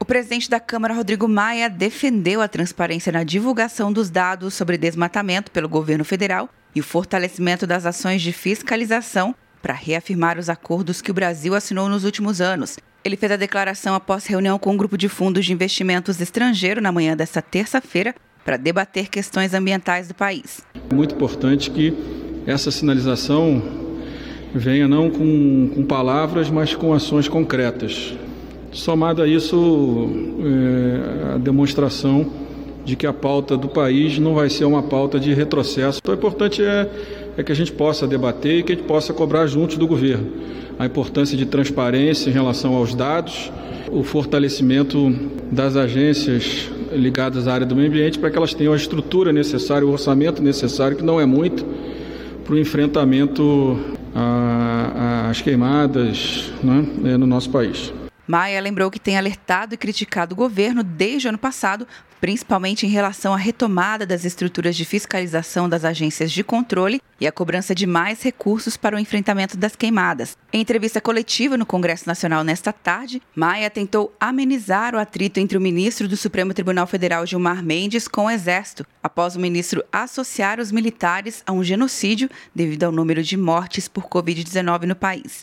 O presidente da Câmara, Rodrigo Maia, defendeu a transparência na divulgação dos dados sobre desmatamento pelo governo federal e o fortalecimento das ações de fiscalização para reafirmar os acordos que o Brasil assinou nos últimos anos. Ele fez a declaração após reunião com um grupo de fundos de investimentos estrangeiro na manhã desta terça-feira para debater questões ambientais do país. É muito importante que essa sinalização venha não com, com palavras, mas com ações concretas. Somado a isso, é, a demonstração de que a pauta do país não vai ser uma pauta de retrocesso. Então, o importante é, é que a gente possa debater e que a gente possa cobrar juntos do governo a importância de transparência em relação aos dados, o fortalecimento das agências ligadas à área do meio ambiente para que elas tenham a estrutura necessária, o orçamento necessário, que não é muito, para o enfrentamento às queimadas né, no nosso país. Maia lembrou que tem alertado e criticado o governo desde o ano passado, principalmente em relação à retomada das estruturas de fiscalização das agências de controle e a cobrança de mais recursos para o enfrentamento das queimadas. Em entrevista coletiva no Congresso Nacional nesta tarde, Maia tentou amenizar o atrito entre o ministro do Supremo Tribunal Federal Gilmar Mendes com o Exército, após o ministro associar os militares a um genocídio devido ao número de mortes por Covid-19 no país.